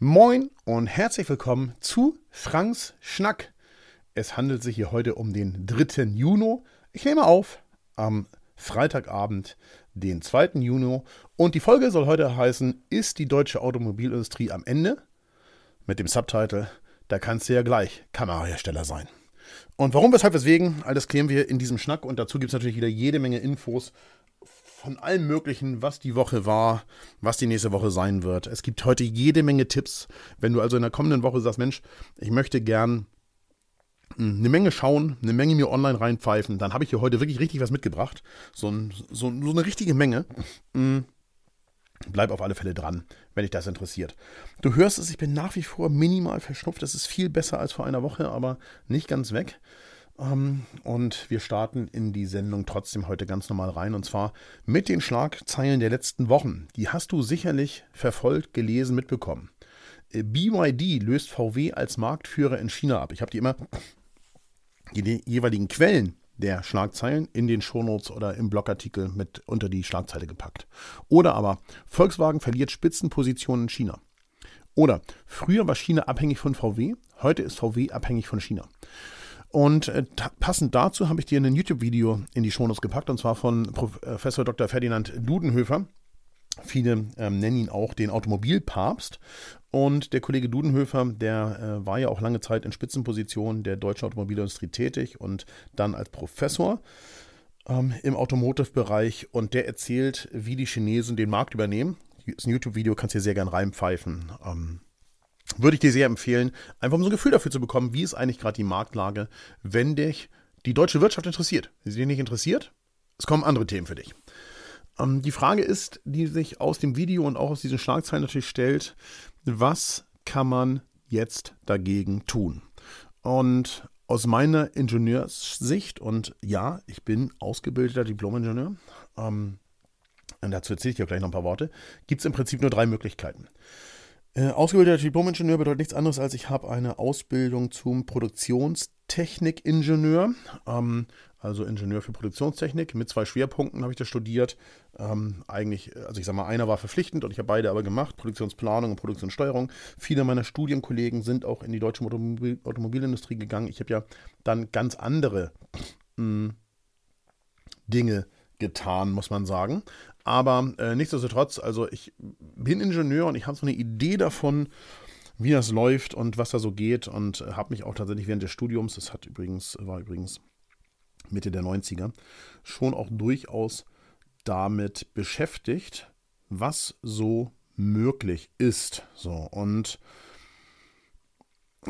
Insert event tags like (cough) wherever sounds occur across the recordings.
Moin und herzlich willkommen zu Franks Schnack. Es handelt sich hier heute um den 3. Juni. Ich nehme auf am Freitagabend, den 2. Juni. Und die Folge soll heute heißen, ist die deutsche Automobilindustrie am Ende? Mit dem Subtitle, da kannst du ja gleich Kamerahersteller sein. Und warum, weshalb, weswegen, all das klären wir in diesem Schnack. Und dazu gibt es natürlich wieder jede Menge Infos von allem Möglichen, was die Woche war, was die nächste Woche sein wird. Es gibt heute jede Menge Tipps. Wenn du also in der kommenden Woche sagst, Mensch, ich möchte gern hm, eine Menge schauen, eine Menge mir online reinpfeifen, dann habe ich hier heute wirklich richtig was mitgebracht. So, ein, so, so eine richtige Menge. Hm, bleib auf alle Fälle dran, wenn dich das interessiert. Du hörst es, ich bin nach wie vor minimal verschnupft. Das ist viel besser als vor einer Woche, aber nicht ganz weg. Ähm, und wir starten in die Sendung trotzdem heute ganz normal rein. Und zwar mit den Schlagzeilen der letzten Wochen. Die hast du sicherlich verfolgt, gelesen, mitbekommen. Äh, BYD löst VW als Marktführer in China ab. Ich habe die immer die jeweiligen Quellen der Schlagzeilen in den Shownotes oder im Blogartikel mit unter die Schlagzeile gepackt. Oder aber Volkswagen verliert Spitzenpositionen in China. Oder früher war China abhängig von VW, heute ist VW abhängig von China. Und äh, passend dazu habe ich dir ein YouTube-Video in die Shownotes gepackt, und zwar von Professor Dr. Ferdinand Dudenhöfer. Viele ähm, nennen ihn auch den Automobilpapst. Und der Kollege Dudenhöfer, der äh, war ja auch lange Zeit in Spitzenpositionen der deutschen Automobilindustrie tätig und dann als Professor ähm, im Automotive-Bereich. Und der erzählt, wie die Chinesen den Markt übernehmen. Das ist ein YouTube-Video, kannst du dir sehr gern reinpfeifen. Ähm, würde ich dir sehr empfehlen, einfach um so ein Gefühl dafür zu bekommen, wie ist eigentlich gerade die Marktlage, wenn dich die deutsche Wirtschaft interessiert. Wenn sie dich nicht interessiert, es kommen andere Themen für dich. Ähm, die Frage ist, die sich aus dem Video und auch aus diesen Schlagzeilen natürlich stellt, was kann man jetzt dagegen tun? Und aus meiner Ingenieurssicht, und ja, ich bin ausgebildeter Diplom-Ingenieur, ähm, und dazu erzähle ich dir gleich noch ein paar Worte, gibt es im Prinzip nur drei Möglichkeiten. Äh, ausgebildeter Diplom-Ingenieur bedeutet nichts anderes, als ich habe eine Ausbildung zum Produktionstechnik-Ingenieur, ähm, also Ingenieur für Produktionstechnik. Mit zwei Schwerpunkten habe ich das studiert. Ähm, eigentlich, also ich sage mal, einer war verpflichtend und ich habe beide aber gemacht, Produktionsplanung und Produktionssteuerung. Viele meiner Studienkollegen sind auch in die deutsche Automobil Automobilindustrie gegangen. Ich habe ja dann ganz andere mh, hm, Dinge getan, muss man sagen. Aber äh, nichtsdestotrotz, also ich bin Ingenieur und ich habe so eine Idee davon, wie das läuft und was da so geht und äh, habe mich auch tatsächlich während des Studiums, das hat übrigens, war übrigens Mitte der 90er, schon auch durchaus damit beschäftigt, was so möglich ist. So und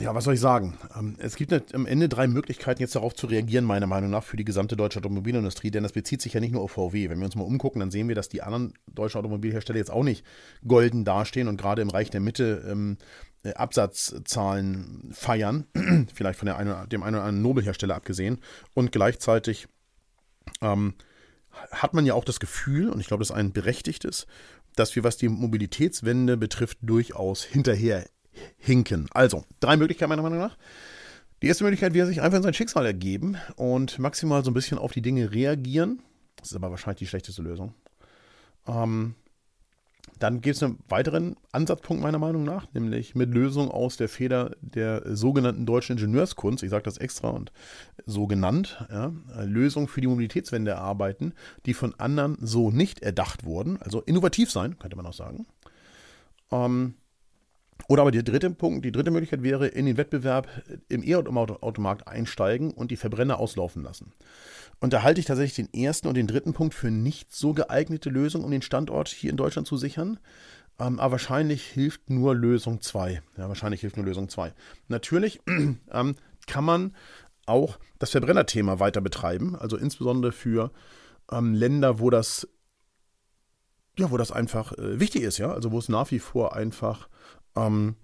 ja, was soll ich sagen? Ähm, es gibt am Ende drei Möglichkeiten, jetzt darauf zu reagieren, meiner Meinung nach, für die gesamte deutsche Automobilindustrie, denn das bezieht sich ja nicht nur auf VW. Wenn wir uns mal umgucken, dann sehen wir, dass die anderen deutschen Automobilhersteller jetzt auch nicht golden dastehen und gerade im Reich der Mitte ähm, äh, Absatzzahlen feiern, (clears throat) vielleicht von der eine, dem einen oder anderen Nobelhersteller abgesehen. Und gleichzeitig ähm, hat man ja auch das Gefühl, und ich glaube, das ist ein berechtigtes, dass wir, was die Mobilitätswende betrifft, durchaus hinterher hinken. Also, drei Möglichkeiten meiner Meinung nach. Die erste Möglichkeit wäre, sich einfach in sein Schicksal ergeben und maximal so ein bisschen auf die Dinge reagieren. Das ist aber wahrscheinlich die schlechteste Lösung. Ähm, dann gibt es einen weiteren Ansatzpunkt meiner Meinung nach, nämlich mit Lösungen aus der Feder der sogenannten deutschen Ingenieurskunst, ich sage das extra und so genannt, ja, Lösungen für die Mobilitätswende erarbeiten, die von anderen so nicht erdacht wurden, also innovativ sein, könnte man auch sagen. Ähm, oder aber der dritte Punkt, die dritte Möglichkeit wäre, in den Wettbewerb im E-Automarkt einsteigen und die Verbrenner auslaufen lassen. Und da halte ich tatsächlich den ersten und den dritten Punkt für nicht so geeignete Lösung, um den Standort hier in Deutschland zu sichern. Ähm, aber wahrscheinlich hilft nur Lösung 2. Ja, wahrscheinlich hilft nur Lösung 2. Natürlich (clears throat) ähm, kann man auch das Verbrennerthema weiter betreiben, also insbesondere für ähm, Länder, wo das ja, wo das einfach äh, wichtig ist, ja, also wo es nach wie vor einfach ähm,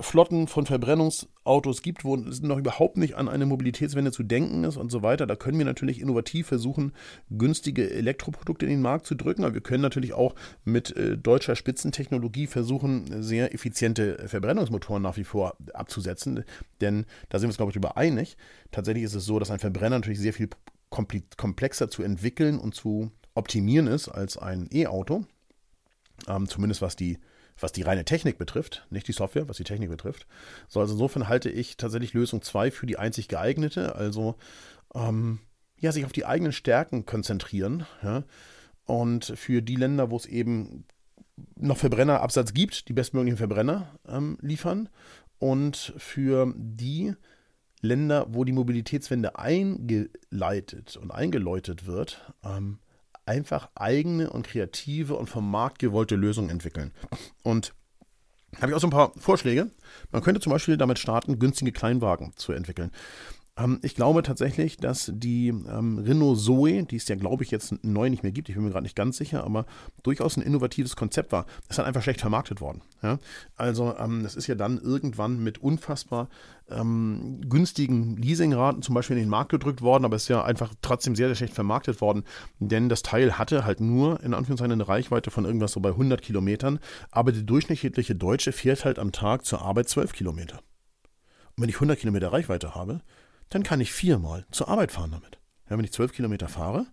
Flotten von Verbrennungsautos gibt, wo es noch überhaupt nicht an eine Mobilitätswende zu denken ist und so weiter. Da können wir natürlich innovativ versuchen, günstige Elektroprodukte in den Markt zu drücken, aber wir können natürlich auch mit äh, deutscher Spitzentechnologie versuchen, sehr effiziente Verbrennungsmotoren nach wie vor abzusetzen. Denn da sind wir uns, glaube ich, über einig. Tatsächlich ist es so, dass ein Verbrenner natürlich sehr viel komplexer zu entwickeln und zu optimieren ist als ein E-Auto. Ähm, zumindest was die was die reine Technik betrifft, nicht die Software, was die Technik betrifft. So, also insofern halte ich tatsächlich Lösung 2 für die einzig geeignete. Also ähm, ja, sich auf die eigenen Stärken konzentrieren. Ja, und für die Länder, wo es eben noch Verbrennerabsatz gibt, die bestmöglichen Verbrenner ähm, liefern. Und für die Länder, wo die Mobilitätswende eingeleitet und eingeläutet wird, ähm, einfach eigene und kreative und vom Markt gewollte Lösungen entwickeln. Und habe ich auch so ein paar Vorschläge. Man könnte zum Beispiel damit starten, günstige Kleinwagen zu entwickeln. Ähm, ich glaube tatsächlich, dass die ähm, Renault Zoe, die es ja, glaube ich, jetzt neu nicht mehr gibt, ich bin mir gerade nicht ganz sicher, aber durchaus ein innovatives Konzept war. Ist dann einfach schlecht vermarktet worden. Ja? Also, ähm, das ist ja dann irgendwann mit unfassbar ähm, günstigen Leasingraten zum Beispiel in den Markt gedrückt worden, aber es ist ja einfach trotzdem sehr, sehr schlecht vermarktet worden, denn das Teil hatte halt nur in Anführungszeichen eine Reichweite von irgendwas so bei 100 Kilometern, aber der durchschnittliche Deutsche fährt halt am Tag zur Arbeit 12 Kilometer. Und wenn ich 100 Kilometer Reichweite habe, dann kann ich viermal zur Arbeit fahren damit. Ja, wenn ich zwölf Kilometer fahre,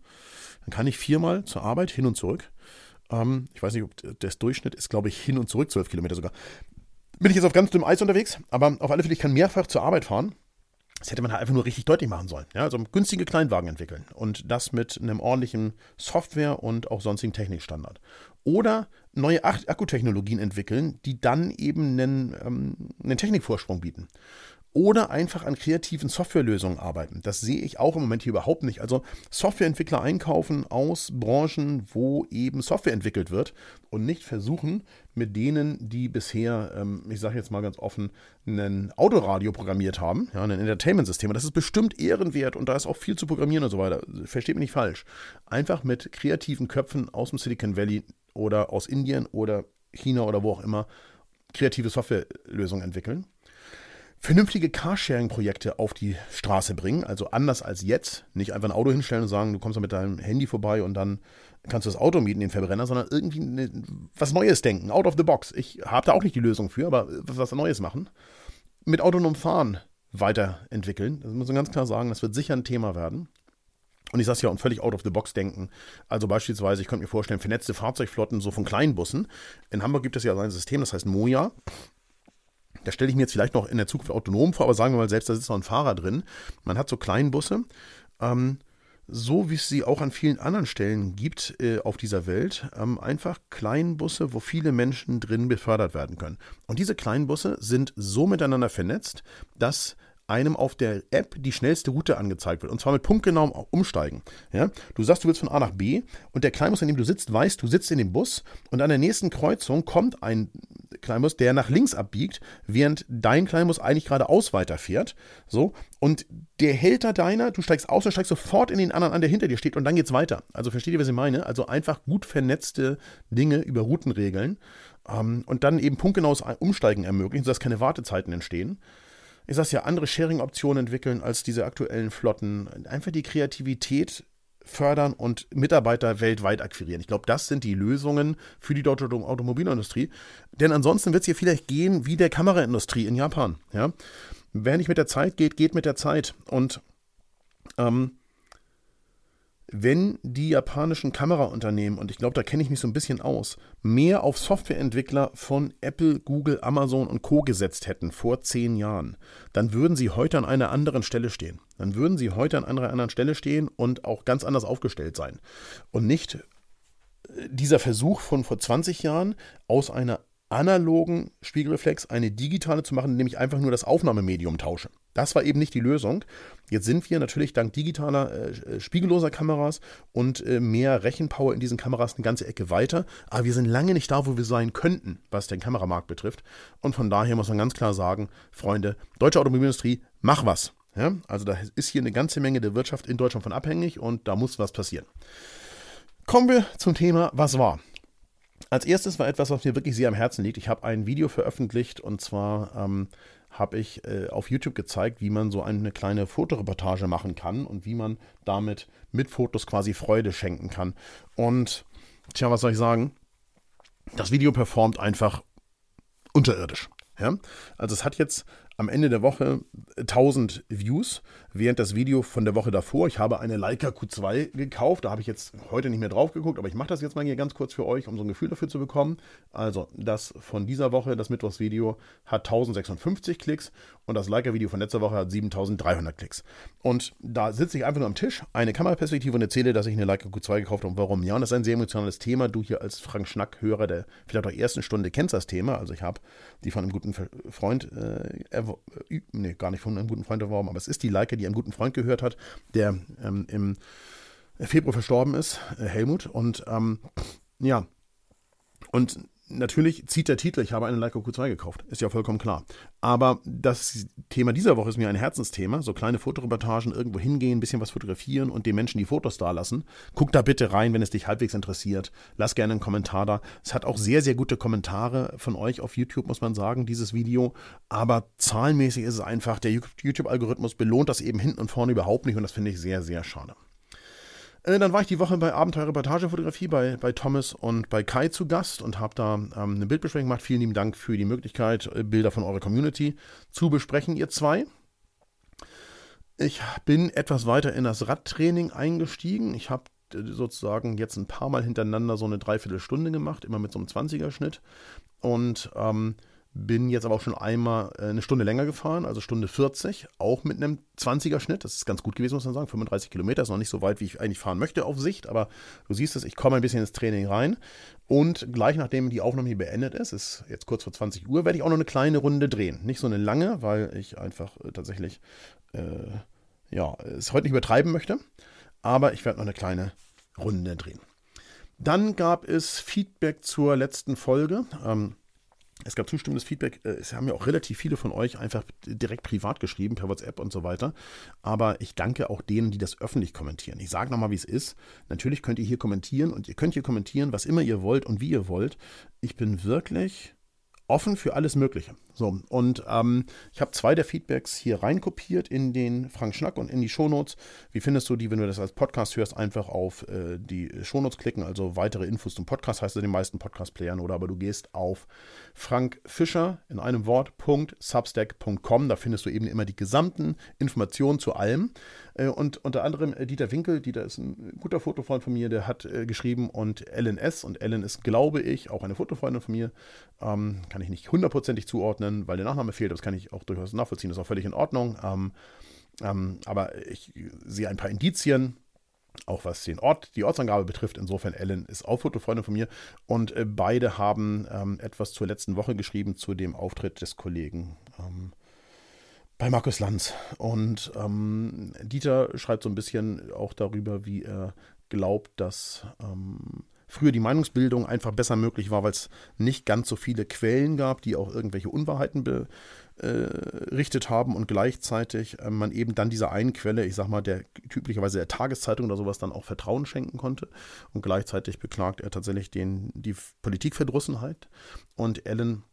dann kann ich viermal zur Arbeit hin und zurück. Ähm, ich weiß nicht, ob das Durchschnitt ist, glaube ich, hin und zurück zwölf Kilometer sogar. Bin ich jetzt auf ganz dünnem Eis unterwegs, aber auf alle Fälle, ich kann mehrfach zur Arbeit fahren. Das hätte man halt einfach nur richtig deutlich machen sollen. Ja, also günstige Kleinwagen entwickeln und das mit einem ordentlichen Software und auch sonstigen Technikstandard. Oder neue Akkutechnologien entwickeln, die dann eben einen, ähm, einen Technikvorsprung bieten oder einfach an kreativen Softwarelösungen arbeiten. Das sehe ich auch im Moment hier überhaupt nicht. Also Softwareentwickler einkaufen aus Branchen, wo eben Software entwickelt wird und nicht versuchen, mit denen, die bisher, ähm, ich sage jetzt mal ganz offen, ein Autoradio programmiert haben, ja, ein Entertainment-System. Das ist bestimmt ehrenwert und da ist auch viel zu programmieren und so weiter. Versteht mich nicht falsch. Einfach mit kreativen Köpfen aus dem Silicon Valley oder aus Indien oder China oder wo auch immer kreative Softwarelösungen entwickeln vernünftige Carsharing-Projekte auf die Straße bringen. Also anders als jetzt. Nicht einfach ein Auto hinstellen und sagen, du kommst da mit deinem Handy vorbei und dann kannst du das Auto mieten, den Verbrenner, sondern irgendwie eine, was Neues denken, out of the box. Ich habe da auch nicht die Lösung für, aber was Neues machen. Mit autonom Fahren weiterentwickeln. Das muss man ganz klar sagen, das wird sicher ein Thema werden. Und ich sage ja, und völlig out of the box denken. Also beispielsweise, ich könnte mir vorstellen, vernetzte Fahrzeugflotten so von kleinen Bussen. In Hamburg gibt es ja ein System, das heißt Moja. Da stelle ich mir jetzt vielleicht noch in der Zukunft autonom vor, aber sagen wir mal selbst, da sitzt noch ein Fahrer drin. Man hat so Kleinbusse, ähm, so wie es sie auch an vielen anderen Stellen gibt äh, auf dieser Welt, ähm, einfach Kleinbusse, wo viele Menschen drin befördert werden können. Und diese Kleinbusse sind so miteinander vernetzt, dass einem auf der App die schnellste Route angezeigt wird. Und zwar mit punktgenauem Umsteigen. Ja? Du sagst, du willst von A nach B und der Kleinbus, in dem du sitzt, weiß, du sitzt in dem Bus und an der nächsten Kreuzung kommt ein Kleinbus, der nach links abbiegt, während dein Kleinbus eigentlich geradeaus weiterfährt. So. Und der hält da deiner, du steigst aus und steigst sofort in den anderen an, der hinter dir steht und dann geht's weiter. Also versteht ihr, was ich meine? Also einfach gut vernetzte Dinge über Routenregeln ähm, und dann eben punktgenaues Umsteigen ermöglichen, sodass keine Wartezeiten entstehen ich sag's ja, andere Sharing-Optionen entwickeln als diese aktuellen Flotten. Einfach die Kreativität fördern und Mitarbeiter weltweit akquirieren. Ich glaube, das sind die Lösungen für die deutsche Automobilindustrie. Denn ansonsten wird es hier vielleicht gehen wie der Kameraindustrie in Japan. Ja? Wer nicht mit der Zeit geht, geht mit der Zeit. Und ähm, wenn die japanischen Kameraunternehmen, und ich glaube, da kenne ich mich so ein bisschen aus, mehr auf Softwareentwickler von Apple, Google, Amazon und Co gesetzt hätten vor zehn Jahren, dann würden sie heute an einer anderen Stelle stehen. Dann würden sie heute an einer anderen Stelle stehen und auch ganz anders aufgestellt sein. Und nicht äh, dieser Versuch von vor 20 Jahren aus einer analogen Spiegelreflex eine digitale zu machen, indem ich einfach nur das Aufnahmemedium tausche. Das war eben nicht die Lösung. Jetzt sind wir natürlich dank digitaler, äh, äh, spiegelloser Kameras und äh, mehr Rechenpower in diesen Kameras eine ganze Ecke weiter. Aber wir sind lange nicht da, wo wir sein könnten, was den Kameramarkt betrifft. Und von daher muss man ganz klar sagen, Freunde, deutsche Automobilindustrie, mach was. Ja? Also da ist hier eine ganze Menge der Wirtschaft in Deutschland von abhängig und da muss was passieren. Kommen wir zum Thema, was war. Als erstes war etwas, was mir wirklich sehr am Herzen liegt. Ich habe ein Video veröffentlicht und zwar ähm, habe ich äh, auf YouTube gezeigt, wie man so eine kleine Fotoreportage machen kann und wie man damit mit Fotos quasi Freude schenken kann. Und tja, was soll ich sagen? Das Video performt einfach unterirdisch. Ja? Also es hat jetzt am Ende der Woche 1000 Views, während das Video von der Woche davor, ich habe eine Leica Q2 gekauft, da habe ich jetzt heute nicht mehr drauf geguckt, aber ich mache das jetzt mal hier ganz kurz für euch, um so ein Gefühl dafür zu bekommen. Also das von dieser Woche, das Mittwochsvideo, hat 1056 Klicks und das Leica-Video von letzter Woche hat 7300 Klicks. Und da sitze ich einfach nur am Tisch, eine Kameraperspektive und erzähle, dass ich eine Leica Q2 gekauft habe und warum. Ja, und das ist ein sehr emotionales Thema. Du hier als Frank Schnack-Hörer der vielleicht auch ersten Stunde kennst das Thema. Also ich habe die von einem guten Freund, äh, äh, nee, gar nicht von einem guten Freund erworben, aber es ist die Leica, die einem guten Freund gehört hat, der ähm, im Februar verstorben ist, äh, Helmut. Und ähm, ja, und natürlich zieht der Titel, ich habe eine Leica Q2 gekauft, ist ja vollkommen klar. Aber das Thema dieser Woche ist mir ein Herzensthema, so kleine Fotoreportagen, irgendwo hingehen, ein bisschen was fotografieren und den Menschen die Fotos da lassen. Guck da bitte rein, wenn es dich halbwegs interessiert. Lass gerne einen Kommentar da. Es hat auch sehr, sehr gute Kommentare von euch auf YouTube, muss man sagen, dieses Video. Aber zahlenmäßig ist es einfach, der YouTube-Algorithmus belohnt das eben hinten und vorne überhaupt nicht und das finde ich sehr, sehr schade. Äh, dann war ich die Woche bei Abenteuer Reportagefotografie bei, bei Thomas und bei Kai zu Gast und habe da ähm, eine Bildbesprechung gemacht. Vielen lieben Dank für die Möglichkeit, äh, Bilder von eurer Community zu besprechen, ihr zwei. Ich bin etwas weiter in das Radtraining eingestiegen. Ich habe äh, sozusagen jetzt ein paar Mal hintereinander so eine Dreiviertelstunde gemacht, immer mit so einem 20er-Schnitt. Und ähm, bin jetzt aber auch schon einmal äh, eine Stunde länger gefahren, also Stunde 40, auch mit einem 20er Schnitt. Das ist ganz gut gewesen, muss man sagen. 35 Kilometer ist noch nicht so weit, wie ich eigentlich fahren möchte auf Sicht, aber du siehst es, ich komme ein bisschen ins Training rein. Und gleich nachdem die Aufnahme hier beendet ist, ist jetzt kurz vor 20 Uhr, werde ich auch noch eine kleine Runde drehen. Nicht so eine lange, weil ich einfach äh, tatsächlich, äh, ja, es heute nicht übertreiben möchte. Aber ich werde noch eine kleine Runde drehen. Dann gab es Feedback zur letzten Folge. Ähm, es gab zustimmendes Feedback. Äh, es haben ja auch relativ viele von euch einfach direkt privat geschrieben, per WhatsApp und so weiter. Aber ich danke auch denen, die das öffentlich kommentieren. Ich sage nochmal, wie es ist. Natürlich könnt ihr hier kommentieren und ihr könnt hier kommentieren, was immer ihr wollt und wie ihr wollt. Ich bin wirklich offen für alles Mögliche. So, und ähm, ich habe zwei der Feedbacks hier reinkopiert in den Frank Schnack und in die Shownotes. Wie findest du die, wenn du das als Podcast hörst, einfach auf äh, die Shownotes klicken, also weitere Infos zum Podcast heißt in den meisten Podcast-Playern oder aber du gehst auf Frank Fischer in einem Wort.substack.com, da findest du eben immer die gesamten Informationen zu allem. Äh, und unter anderem äh, Dieter Winkel, Dieter ist ein guter Fotofreund von mir, der hat äh, geschrieben und Ellen S. und Ellen ist, glaube ich, auch eine Fotofreundin von mir, ähm, kann ich nicht hundertprozentig zuordnen zuordnen, weil der Nachname fehlt. Das kann ich auch durchaus nachvollziehen, das ist auch völlig in Ordnung. Ähm, ähm, aber ich sehe ein paar Indizien, auch was den Ort, die Ortsangabe betrifft. Insofern, Ellen ist auch Fotofreundin von mir. Und äh, beide haben ähm, etwas zur letzten Woche geschrieben zu dem Auftritt des Kollegen ähm, bei Markus Lanz. Und ähm, Dieter schreibt so ein bisschen auch darüber, wie er glaubt, dass ähm, früher die Meinungsbildung einfach besser möglich war, weil es nicht ganz so viele Quellen gab, die auch irgendwelche Unwahrheiten berichtet äh, haben und gleichzeitig äh, man eben dann dieser einen Quelle, ich sag mal, der typischerweise der Tageszeitung oder sowas dann auch Vertrauen schenken konnte. Und gleichzeitig beklagt er tatsächlich den, die Politikverdrussenheit. Und Ellen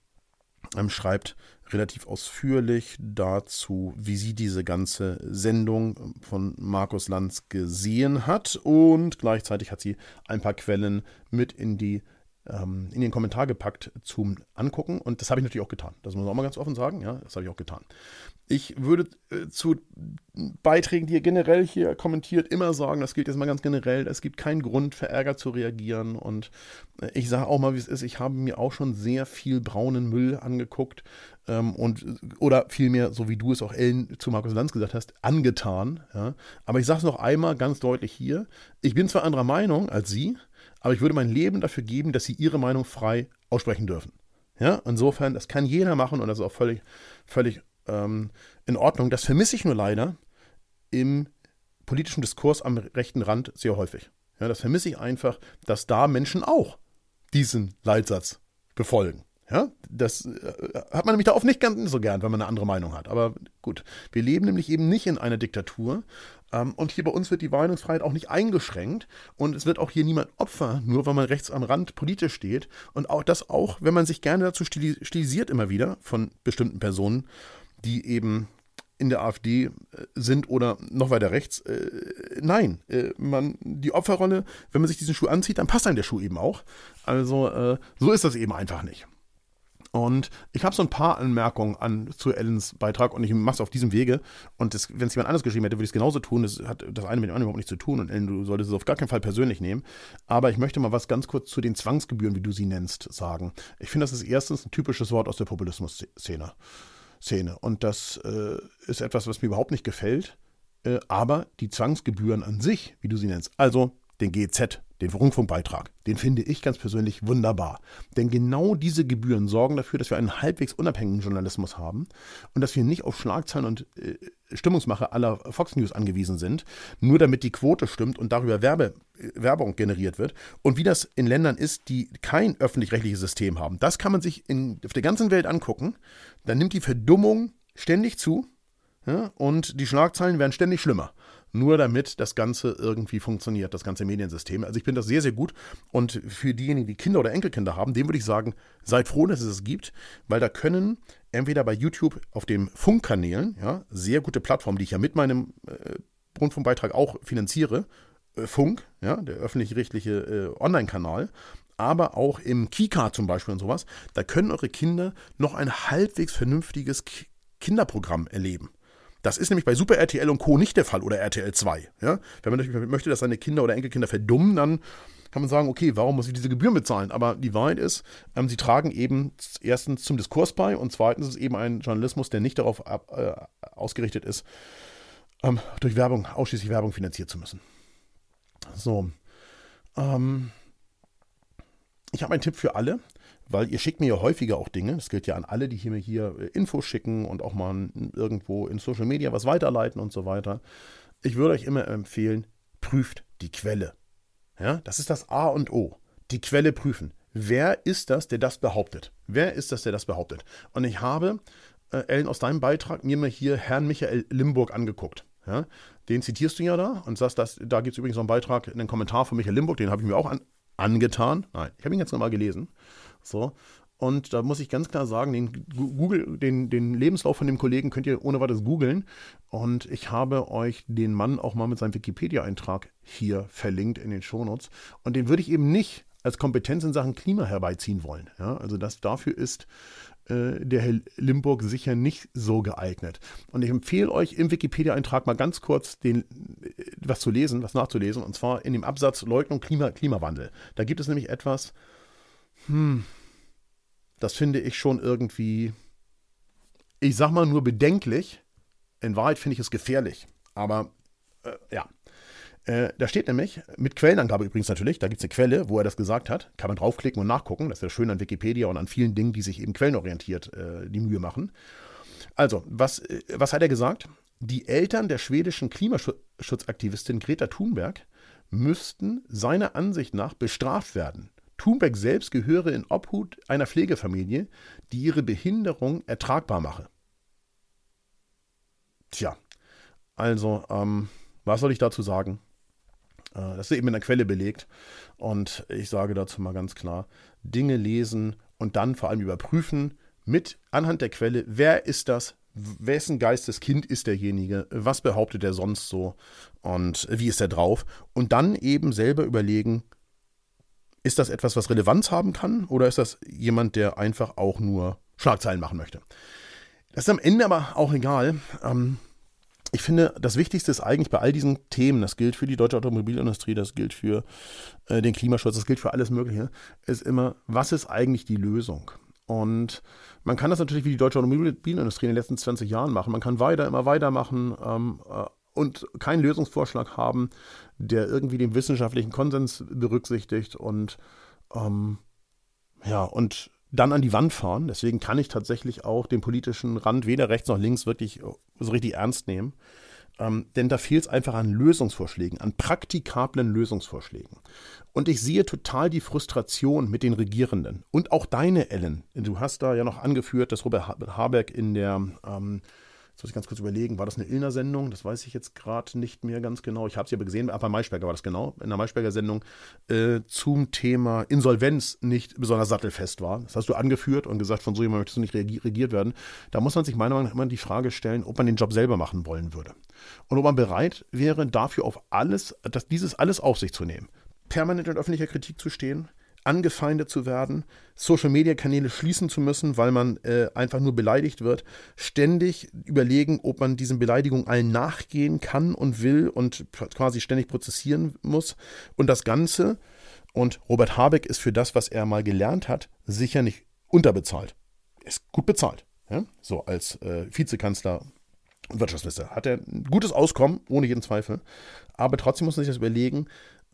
schreibt relativ ausführlich dazu, wie sie diese ganze Sendung von Markus Lanz gesehen hat. Und gleichzeitig hat sie ein paar Quellen mit in die ähm, in den Kommentar gepackt zum Angucken und das habe ich natürlich auch getan. Das muss man auch mal ganz offen sagen, ja, das habe ich auch getan. Ich würde äh, zu Beiträgen, die ihr generell hier kommentiert, immer sagen, das gilt jetzt mal ganz generell, es gibt keinen Grund, verärgert zu reagieren. Und äh, ich sage auch mal, wie es ist, ich habe mir auch schon sehr viel braunen Müll angeguckt ähm, und oder vielmehr, so wie du es auch Ellen zu Markus Lanz gesagt hast, angetan. Ja. Aber ich sage es noch einmal ganz deutlich hier, ich bin zwar anderer Meinung als Sie, aber ich würde mein Leben dafür geben, dass Sie Ihre Meinung frei aussprechen dürfen. Ja, insofern, das kann jeder machen und das ist auch völlig, völlig ähm, in Ordnung. Das vermisse ich nur leider im politischen Diskurs am rechten Rand sehr häufig. Ja, das vermisse ich einfach, dass da Menschen auch diesen Leitsatz befolgen. Ja, das äh, hat man nämlich da oft nicht ganz so gern, wenn man eine andere Meinung hat. Aber gut, wir leben nämlich eben nicht in einer Diktatur. Ähm, und hier bei uns wird die Meinungsfreiheit auch nicht eingeschränkt. Und es wird auch hier niemand Opfer, nur weil man rechts am Rand politisch steht. Und auch das auch, wenn man sich gerne dazu stilisiert immer wieder von bestimmten Personen die eben in der AfD äh, sind oder noch weiter rechts. Äh, nein, äh, man, die Opferrolle, wenn man sich diesen Schuh anzieht, dann passt einem der Schuh eben auch. Also äh, so ist das eben einfach nicht. Und ich habe so ein paar Anmerkungen an zu Ellens Beitrag und ich mache es auf diesem Wege. Und wenn es jemand anders geschrieben hätte, würde ich es genauso tun. Das hat das eine mit dem anderen überhaupt nichts zu tun. Und Ellen, du solltest es auf gar keinen Fall persönlich nehmen. Aber ich möchte mal was ganz kurz zu den Zwangsgebühren, wie du sie nennst, sagen. Ich finde, das ist erstens ein typisches Wort aus der Populismus-Szene. Szene. Und das äh, ist etwas, was mir überhaupt nicht gefällt. Äh, aber die Zwangsgebühren an sich, wie du sie nennst, also den GZ, den Rundfunkbeitrag, den finde ich ganz persönlich wunderbar. Denn genau diese Gebühren sorgen dafür, dass wir einen halbwegs unabhängigen Journalismus haben und dass wir nicht auf Schlagzeilen und äh, Stimmungsmache aller Fox News angewiesen sind, nur damit die Quote stimmt und darüber Werbe, äh, Werbung generiert wird. Und wie das in Ländern ist, die kein öffentlich-rechtliches System haben, das kann man sich in, auf der ganzen Welt angucken. Dann nimmt die Verdummung ständig zu ja, und die Schlagzeilen werden ständig schlimmer nur damit das Ganze irgendwie funktioniert, das ganze Mediensystem. Also ich finde das sehr, sehr gut. Und für diejenigen, die Kinder oder Enkelkinder haben, dem würde ich sagen, seid froh, dass es es gibt, weil da können entweder bei YouTube auf den Funkkanälen, ja, sehr gute Plattform, die ich ja mit meinem äh, Rundfunkbeitrag auch finanziere, äh, Funk, ja, der öffentlich-rechtliche äh, Online-Kanal, aber auch im Kika zum Beispiel und sowas, da können eure Kinder noch ein halbwegs vernünftiges Kinderprogramm erleben. Das ist nämlich bei Super RTL und Co. nicht der Fall oder RTL 2. Ja? Wenn man möchte, dass seine Kinder oder Enkelkinder verdummen, dann kann man sagen, okay, warum muss ich diese Gebühren bezahlen? Aber die Wahrheit ist, ähm, sie tragen eben erstens zum Diskurs bei und zweitens ist es eben ein Journalismus, der nicht darauf ab, äh, ausgerichtet ist, ähm, durch Werbung, ausschließlich Werbung finanziert zu müssen. So. Ähm, ich habe einen Tipp für alle weil ihr schickt mir ja häufiger auch Dinge. Das gilt ja an alle, die hier mir hier äh, Infos schicken und auch mal irgendwo in Social Media was weiterleiten und so weiter. Ich würde euch immer empfehlen, prüft die Quelle. Ja, das ist das A und O. Die Quelle prüfen. Wer ist das, der das behauptet? Wer ist das, der das behauptet? Und ich habe, äh, Ellen, aus deinem Beitrag mir mal hier Herrn Michael Limburg angeguckt. Ja, den zitierst du ja da und sagst, dass, da gibt es übrigens noch einen Beitrag, einen Kommentar von Michael Limburg, den habe ich mir auch an, angetan. Nein, ich habe ihn jetzt nochmal gelesen. So. Und da muss ich ganz klar sagen, den, Google, den, den Lebenslauf von dem Kollegen könnt ihr ohne weiteres googeln. Und ich habe euch den Mann auch mal mit seinem Wikipedia-Eintrag hier verlinkt in den Shownotes. Und den würde ich eben nicht als Kompetenz in Sachen Klima herbeiziehen wollen. Ja, also das dafür ist äh, der Herr Limburg sicher nicht so geeignet. Und ich empfehle euch im Wikipedia-Eintrag mal ganz kurz den, äh, was zu lesen, was nachzulesen. Und zwar in dem Absatz Leugnung Klima, Klimawandel. Da gibt es nämlich etwas, hm, das finde ich schon irgendwie, ich sag mal nur bedenklich. In Wahrheit finde ich es gefährlich. Aber äh, ja. Äh, da steht nämlich, mit Quellenangabe übrigens natürlich, da gibt es eine Quelle, wo er das gesagt hat. Kann man draufklicken und nachgucken. Das ist ja schön an Wikipedia und an vielen Dingen, die sich eben quellenorientiert äh, die Mühe machen. Also, was, äh, was hat er gesagt? Die Eltern der schwedischen Klimaschutzaktivistin Greta Thunberg müssten seiner Ansicht nach bestraft werden. Thunberg selbst gehöre in Obhut einer Pflegefamilie, die ihre Behinderung ertragbar mache. Tja, also, ähm, was soll ich dazu sagen? Äh, das ist eben in der Quelle belegt. Und ich sage dazu mal ganz klar: Dinge lesen und dann vor allem überprüfen mit anhand der Quelle, wer ist das, wessen Geisteskind ist derjenige, was behauptet er sonst so und wie ist er drauf und dann eben selber überlegen, ist das etwas, was Relevanz haben kann oder ist das jemand, der einfach auch nur Schlagzeilen machen möchte? Das ist am Ende aber auch egal. Ähm, ich finde, das Wichtigste ist eigentlich bei all diesen Themen, das gilt für die deutsche Automobilindustrie, das gilt für äh, den Klimaschutz, das gilt für alles Mögliche, ist immer, was ist eigentlich die Lösung? Und man kann das natürlich wie die deutsche Automobilindustrie in den letzten 20 Jahren machen. Man kann weiter, immer weitermachen. Ähm, äh, und keinen Lösungsvorschlag haben, der irgendwie den wissenschaftlichen Konsens berücksichtigt und ähm, ja, und dann an die Wand fahren. Deswegen kann ich tatsächlich auch den politischen Rand weder rechts noch links wirklich so richtig ernst nehmen. Ähm, denn da fehlt es einfach an Lösungsvorschlägen, an praktikablen Lösungsvorschlägen. Und ich sehe total die Frustration mit den Regierenden. Und auch deine, Ellen. Du hast da ja noch angeführt, dass Robert Habeck in der ähm, Jetzt muss ich ganz kurz überlegen, war das eine Illner-Sendung? Das weiß ich jetzt gerade nicht mehr ganz genau. Ich habe sie aber gesehen, aber bei Maischberger war das genau. In der Maischberger-Sendung äh, zum Thema Insolvenz nicht besonders sattelfest war. Das hast du angeführt und gesagt, von so jemandem möchtest du nicht regiert werden. Da muss man sich meiner Meinung nach immer die Frage stellen, ob man den Job selber machen wollen würde. Und ob man bereit wäre, dafür auf alles, das, dieses alles auf sich zu nehmen. Permanent in öffentlicher Kritik zu stehen, angefeindet zu werden, Social-Media-Kanäle schließen zu müssen, weil man äh, einfach nur beleidigt wird, ständig überlegen, ob man diesen Beleidigungen allen nachgehen kann und will und quasi ständig prozessieren muss. Und das Ganze, und Robert Habeck ist für das, was er mal gelernt hat, sicher nicht unterbezahlt. Er ist gut bezahlt. Ja? So als äh, Vizekanzler und Wirtschaftsminister hat er ein gutes Auskommen, ohne jeden Zweifel. Aber trotzdem muss man sich das überlegen,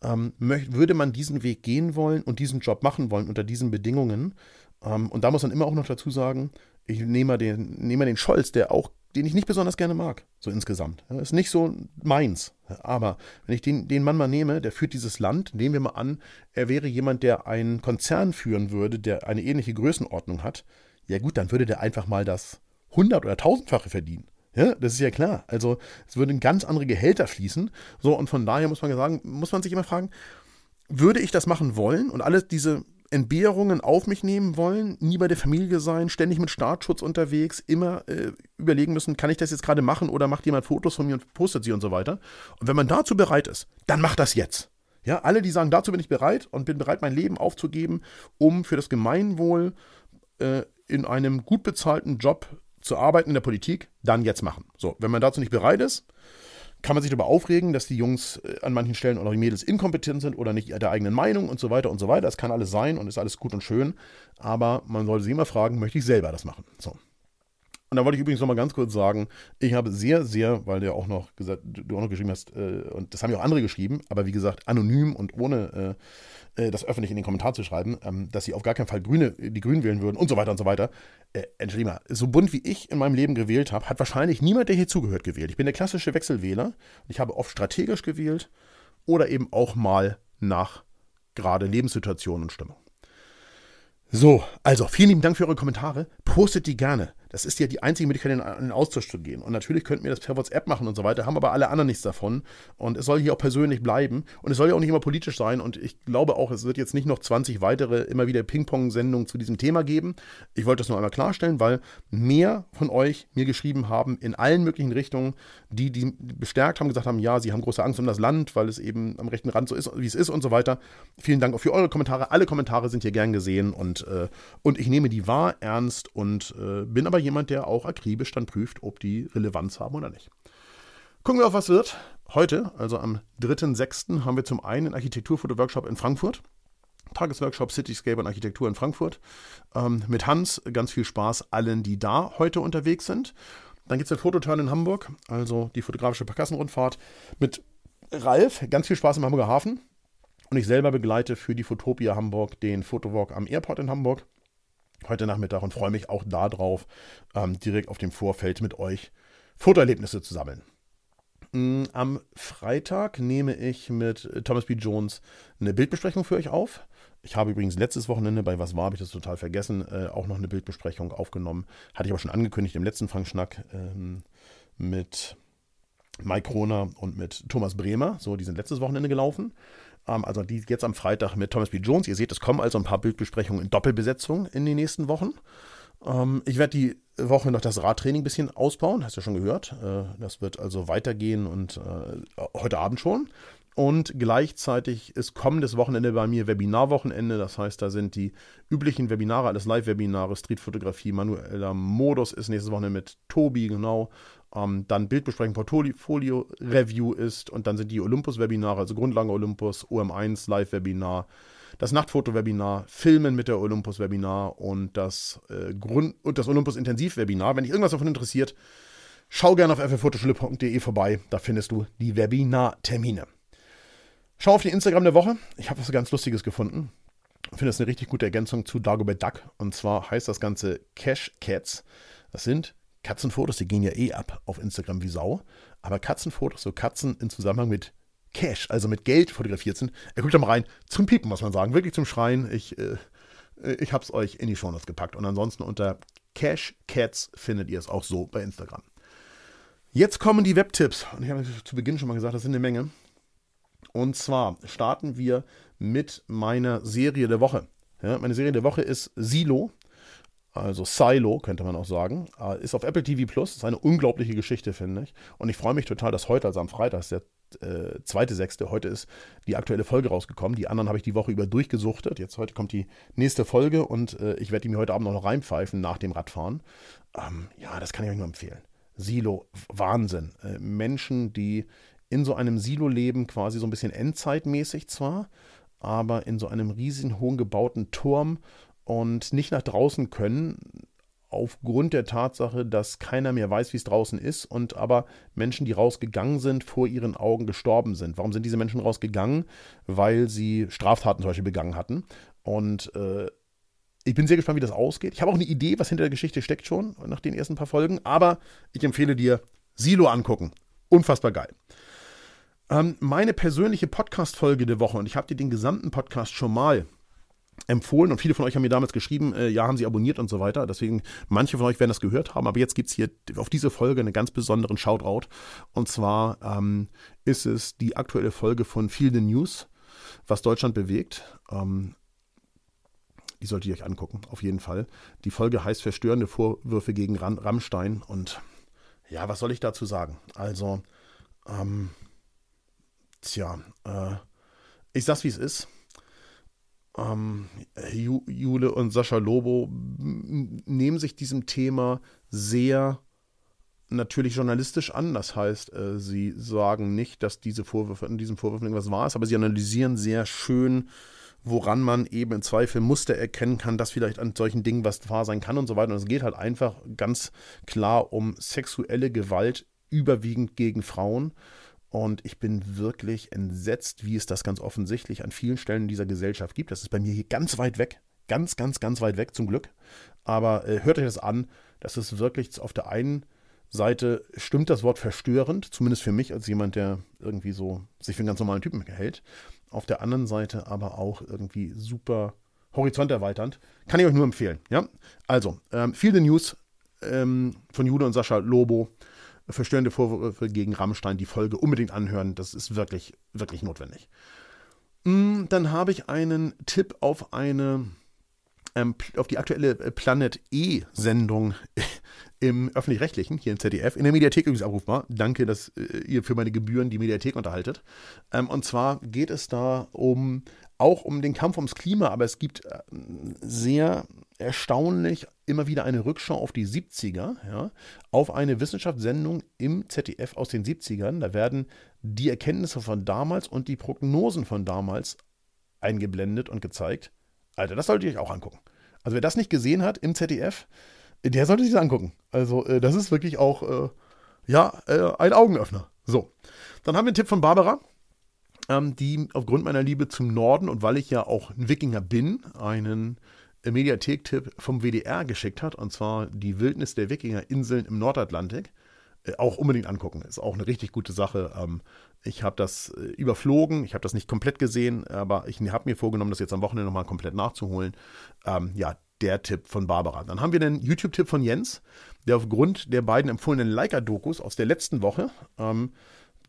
ähm, würde man diesen Weg gehen wollen und diesen Job machen wollen unter diesen Bedingungen? Ähm, und da muss man immer auch noch dazu sagen, ich nehme den, nehme den Scholz, der auch, den ich nicht besonders gerne mag, so insgesamt. Ist nicht so meins. Aber wenn ich den, den Mann mal nehme, der führt dieses Land, nehmen wir mal an, er wäre jemand, der einen Konzern führen würde, der eine ähnliche Größenordnung hat, ja gut, dann würde der einfach mal das hundert- oder tausendfache verdienen. Ja, das ist ja klar. Also es würden ganz andere Gehälter fließen. So, und von daher muss man sagen, muss man sich immer fragen, würde ich das machen wollen und alle diese Entbehrungen auf mich nehmen wollen, nie bei der Familie sein, ständig mit Staatsschutz unterwegs, immer äh, überlegen müssen, kann ich das jetzt gerade machen oder macht jemand Fotos von mir und postet sie und so weiter. Und wenn man dazu bereit ist, dann macht das jetzt. Ja, alle, die sagen, dazu bin ich bereit und bin bereit, mein Leben aufzugeben, um für das Gemeinwohl äh, in einem gut bezahlten Job zu arbeiten in der Politik, dann jetzt machen. So, wenn man dazu nicht bereit ist, kann man sich darüber aufregen, dass die Jungs äh, an manchen Stellen oder die Mädels inkompetent sind oder nicht der eigenen Meinung und so weiter und so weiter. Das kann alles sein und ist alles gut und schön. Aber man sollte sich immer fragen, möchte ich selber das machen? So. Und da wollte ich übrigens noch mal ganz kurz sagen, ich habe sehr, sehr, weil du auch noch gesagt, du auch noch geschrieben hast, äh, und das haben ja auch andere geschrieben, aber wie gesagt, anonym und ohne äh, äh, das öffentlich in den Kommentar zu schreiben, ähm, dass sie auf gar keinen Fall Grüne, die Grünen wählen würden und so weiter und so weiter. Äh, mal, so bunt wie ich in meinem Leben gewählt habe, hat wahrscheinlich niemand, der hier zugehört, gewählt. Ich bin der klassische Wechselwähler. Ich habe oft strategisch gewählt oder eben auch mal nach gerade Lebenssituation und Stimmung. So, also vielen lieben Dank für eure Kommentare. Postet die gerne. Das ist ja die einzige Möglichkeit, in den Austausch zu gehen. Und natürlich könnten wir das per WhatsApp machen und so weiter, haben aber alle anderen nichts davon. Und es soll hier auch persönlich bleiben. Und es soll ja auch nicht immer politisch sein. Und ich glaube auch, es wird jetzt nicht noch 20 weitere immer wieder Ping-Pong-Sendungen zu diesem Thema geben. Ich wollte das nur einmal klarstellen, weil mehr von euch mir geschrieben haben in allen möglichen Richtungen, die, die bestärkt haben, gesagt haben, ja, sie haben große Angst um das Land, weil es eben am rechten Rand so ist, wie es ist und so weiter. Vielen Dank auch für eure Kommentare. Alle Kommentare sind hier gern gesehen und, äh, und ich nehme die wahr ernst und äh, bin aber jemand, der auch akribisch dann prüft, ob die Relevanz haben oder nicht. Gucken wir auf, was wird. Heute, also am 3.6., haben wir zum einen einen Architekturfoto-Workshop in Frankfurt. Tagesworkshop Cityscape und Architektur in Frankfurt. Ähm, mit Hans ganz viel Spaß allen, die da heute unterwegs sind. Dann gibt es den Fototurn in Hamburg, also die fotografische Perkassenrundfahrt mit Ralf. Ganz viel Spaß im Hamburger Hafen. Und ich selber begleite für die Fotopia Hamburg den Fotowalk am Airport in Hamburg heute Nachmittag und freue mich auch darauf, ähm, direkt auf dem Vorfeld mit euch Fotoerlebnisse zu sammeln. Mm, am Freitag nehme ich mit Thomas B. Jones eine Bildbesprechung für euch auf. Ich habe übrigens letztes Wochenende bei Was war, habe ich das total vergessen, äh, auch noch eine Bildbesprechung aufgenommen. Hatte ich aber schon angekündigt im letzten Fangschnack ähm, mit Mike Kroner und mit Thomas Bremer. So, die sind letztes Wochenende gelaufen. Also die jetzt am Freitag mit Thomas B. Jones. Ihr seht, es kommen also ein paar Bildbesprechungen in Doppelbesetzung in den nächsten Wochen. Ähm, ich werde die Woche noch das Radtraining ein bisschen ausbauen, hast du ja schon gehört. Äh, das wird also weitergehen und äh, heute Abend schon. Und gleichzeitig ist kommendes Wochenende bei mir Webinarwochenende. Das heißt, da sind die üblichen Webinare, alles Live-Webinare, Streetfotografie, manueller Modus ist nächstes Wochenende mit Tobi, genau ähm, dann Bildbesprechung, Portfolio-Review ist und dann sind die Olympus-Webinare, also Grundlage Olympus, OM1 Live-Webinar, das Nachtfoto-Webinar, Filmen mit der Olympus-Webinar und das, äh, das Olympus-Intensiv-Webinar. Wenn dich irgendwas davon interessiert, schau gerne auf fffotoschule.de vorbei, da findest du die Webinar-Termine. Schau auf die Instagram der Woche. Ich habe was ganz Lustiges gefunden. Ich finde das eine richtig gute Ergänzung zu Dagobert Duck. Und zwar heißt das Ganze Cash Cats. Das sind Katzenfotos, die gehen ja eh ab auf Instagram wie Sau. Aber Katzenfotos, so Katzen in Zusammenhang mit Cash, also mit Geld fotografiert sind, er guckt da mal rein, zum Piepen, muss man sagen, wirklich zum Schreien. Ich, äh, ich hab's euch in die Shownotes gepackt. Und ansonsten unter Cash Cats findet ihr es auch so bei Instagram. Jetzt kommen die Webtipps. Und ich habe zu Beginn schon mal gesagt, das sind eine Menge. Und zwar starten wir mit meiner Serie der Woche. Ja, meine Serie der Woche ist Silo also Silo könnte man auch sagen, äh, ist auf Apple TV Plus. Ist eine unglaubliche Geschichte, finde ich. Und ich freue mich total, dass heute, also am Freitag, der äh, zweite sechste. Heute ist die aktuelle Folge rausgekommen. Die anderen habe ich die Woche über durchgesuchtet. Jetzt heute kommt die nächste Folge und äh, ich werde die mir heute Abend noch reinpfeifen nach dem Radfahren. Ähm, ja, das kann ich euch nur empfehlen. Silo, Wahnsinn. Äh, Menschen, die in so einem Silo leben, quasi so ein bisschen endzeitmäßig zwar, aber in so einem riesigen hohen gebauten Turm und nicht nach draußen können, aufgrund der Tatsache, dass keiner mehr weiß, wie es draußen ist und aber Menschen, die rausgegangen sind, vor ihren Augen gestorben sind. Warum sind diese Menschen rausgegangen? Weil sie Straftaten zum Beispiel begangen hatten. Und äh, ich bin sehr gespannt, wie das ausgeht. Ich habe auch eine Idee, was hinter der Geschichte steckt schon nach den ersten paar Folgen, aber ich empfehle dir Silo angucken. Unfassbar geil. Ähm, meine persönliche Podcast-Folge der Woche, und ich habe dir den gesamten Podcast schon mal empfohlen und viele von euch haben mir damals geschrieben, äh, ja, haben sie abonniert und so weiter. Deswegen, manche von euch werden das gehört haben, aber jetzt gibt es hier auf diese Folge einen ganz besonderen Shoutout. Und zwar ähm, ist es die aktuelle Folge von Feel the News, was Deutschland bewegt. Ähm, die solltet ihr euch angucken, auf jeden Fall. Die Folge heißt Verstörende Vorwürfe gegen Ram Rammstein. Und ja, was soll ich dazu sagen? Also, ähm, tja, äh, ich sag's wie es ist ähm, Jule und Sascha Lobo nehmen sich diesem Thema sehr natürlich journalistisch an. Das heißt, äh, sie sagen nicht, dass diese Vorwürfe, in diesen Vorwürfen irgendwas wahr ist, aber sie analysieren sehr schön, woran man eben im Zweifel Muster erkennen kann, dass vielleicht an solchen Dingen was wahr sein kann und so weiter. Und es geht halt einfach ganz klar um sexuelle Gewalt, überwiegend gegen Frauen. Und ich bin wirklich entsetzt, wie es das ganz offensichtlich an vielen Stellen dieser Gesellschaft gibt. Das ist bei mir hier ganz weit weg. Ganz, ganz, ganz weit weg, zum Glück. Aber äh, hört euch das an. Das ist wirklich auf der einen Seite stimmt das Wort verstörend, zumindest für mich als jemand, der irgendwie so sich für einen ganz normalen Typen hält. Auf der anderen Seite aber auch irgendwie super horizonterweiternd. Kann ich euch nur empfehlen. Ja? Also, ähm, viel the News ähm, von Jude und Sascha Lobo verstörende Vorwürfe gegen Rammstein die Folge unbedingt anhören. Das ist wirklich, wirklich notwendig. Mm, dann habe ich einen Tipp auf eine ähm, auf die aktuelle äh, Planet E-Sendung (laughs) im öffentlich-rechtlichen, hier im ZDF, in der Mediathek übrigens abrufbar. Danke, dass äh, ihr für meine Gebühren die Mediathek unterhaltet. Ähm, und zwar geht es da um auch um den Kampf ums Klima, aber es gibt äh, sehr erstaunlich immer wieder eine Rückschau auf die 70er, ja, auf eine Wissenschaftssendung im ZDF aus den 70ern. Da werden die Erkenntnisse von damals und die Prognosen von damals eingeblendet und gezeigt. Alter, das solltet ihr euch auch angucken. Also wer das nicht gesehen hat im ZDF, der sollte sich das angucken. Also äh, das ist wirklich auch, äh, ja, ein Augenöffner. So, dann haben wir einen Tipp von Barbara ähm, die aufgrund meiner Liebe zum Norden und weil ich ja auch ein Wikinger bin, einen Mediathek-Tipp vom WDR geschickt hat, und zwar die Wildnis der Wikinger-Inseln im Nordatlantik. Äh, auch unbedingt angucken, ist auch eine richtig gute Sache. Ähm, ich habe das äh, überflogen, ich habe das nicht komplett gesehen, aber ich habe mir vorgenommen, das jetzt am Wochenende nochmal komplett nachzuholen. Ähm, ja, der Tipp von Barbara. Dann haben wir den YouTube-Tipp von Jens, der aufgrund der beiden empfohlenen Leica-Dokus aus der letzten Woche ähm,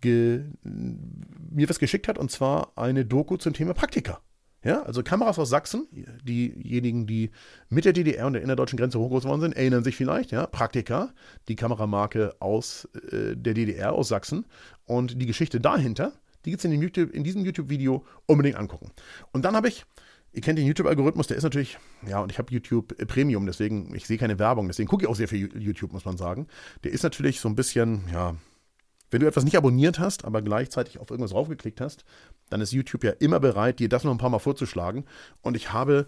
mir was geschickt hat, und zwar eine Doku zum Thema Praktika. Ja, also Kameras aus Sachsen, diejenigen, die mit der DDR und der innerdeutschen Grenze hochgroß geworden sind, erinnern sich vielleicht, ja, Praktika, die Kameramarke aus äh, der DDR, aus Sachsen. Und die Geschichte dahinter, die gibt es in, in diesem YouTube-Video unbedingt angucken. Und dann habe ich, ihr kennt den YouTube-Algorithmus, der ist natürlich, ja, und ich habe YouTube Premium, deswegen, ich sehe keine Werbung, deswegen gucke ich auch sehr viel YouTube, muss man sagen. Der ist natürlich so ein bisschen, ja, wenn du etwas nicht abonniert hast, aber gleichzeitig auf irgendwas draufgeklickt hast, dann ist YouTube ja immer bereit, dir das noch ein paar Mal vorzuschlagen. Und ich habe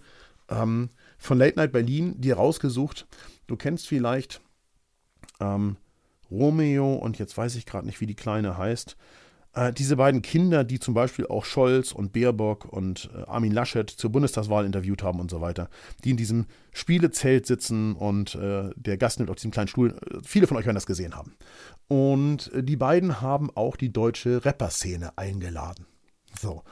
ähm, von Late Night Berlin dir rausgesucht, du kennst vielleicht ähm, Romeo und jetzt weiß ich gerade nicht, wie die Kleine heißt. Äh, diese beiden Kinder, die zum Beispiel auch Scholz und Baerbock und äh, Armin Laschet zur Bundestagswahl interviewt haben und so weiter, die in diesem Spielezelt sitzen und äh, der Gast nimmt auf diesem kleinen Stuhl. Äh, viele von euch werden das gesehen haben. Und äh, die beiden haben auch die deutsche Rapper-Szene eingeladen. So.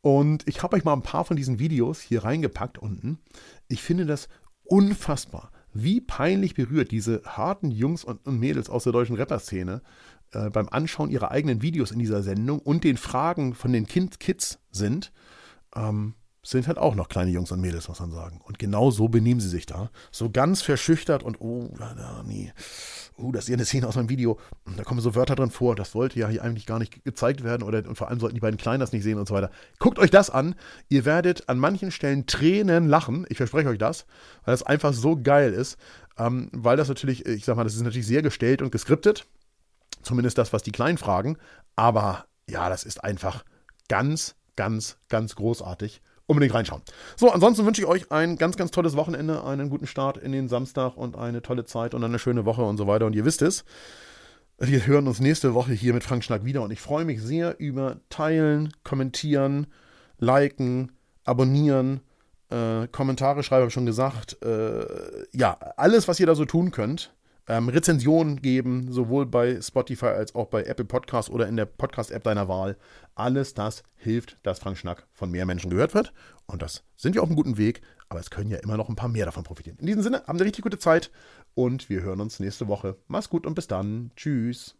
Und ich habe euch mal ein paar von diesen Videos hier reingepackt unten. Ich finde das unfassbar, wie peinlich berührt diese harten Jungs und Mädels aus der deutschen Rapper-Szene äh, beim Anschauen ihrer eigenen Videos in dieser Sendung und den Fragen von den kind Kids sind, ähm, sind halt auch noch kleine Jungs und Mädels, muss man sagen. Und genau so benehmen sie sich da. So ganz verschüchtert und oh, nee. uh, das ist ja eine Szene aus meinem Video, da kommen so Wörter drin vor, das sollte ja hier eigentlich gar nicht gezeigt werden oder und vor allem sollten die beiden Kleinen das nicht sehen und so weiter. Guckt euch das an. Ihr werdet an manchen Stellen Tränen lachen. Ich verspreche euch das, weil das einfach so geil ist. Ähm, weil das natürlich, ich sag mal, das ist natürlich sehr gestellt und geskriptet. Zumindest das, was die Kleinen fragen. Aber ja, das ist einfach ganz, ganz, ganz großartig unbedingt reinschauen. So, ansonsten wünsche ich euch ein ganz, ganz tolles Wochenende, einen guten Start in den Samstag und eine tolle Zeit und eine schöne Woche und so weiter. Und ihr wisst es, wir hören uns nächste Woche hier mit Frank Schnack wieder und ich freue mich sehr über Teilen, Kommentieren, Liken, Abonnieren, äh, Kommentare schreiben, habe ich schon gesagt. Äh, ja, alles, was ihr da so tun könnt ähm, Rezensionen geben, sowohl bei Spotify als auch bei Apple Podcasts oder in der Podcast-App deiner Wahl. Alles das hilft, dass Frank Schnack von mehr Menschen gehört wird. Und das sind wir auf einem guten Weg, aber es können ja immer noch ein paar mehr davon profitieren. In diesem Sinne, haben eine richtig gute Zeit und wir hören uns nächste Woche. Mach's gut und bis dann. Tschüss.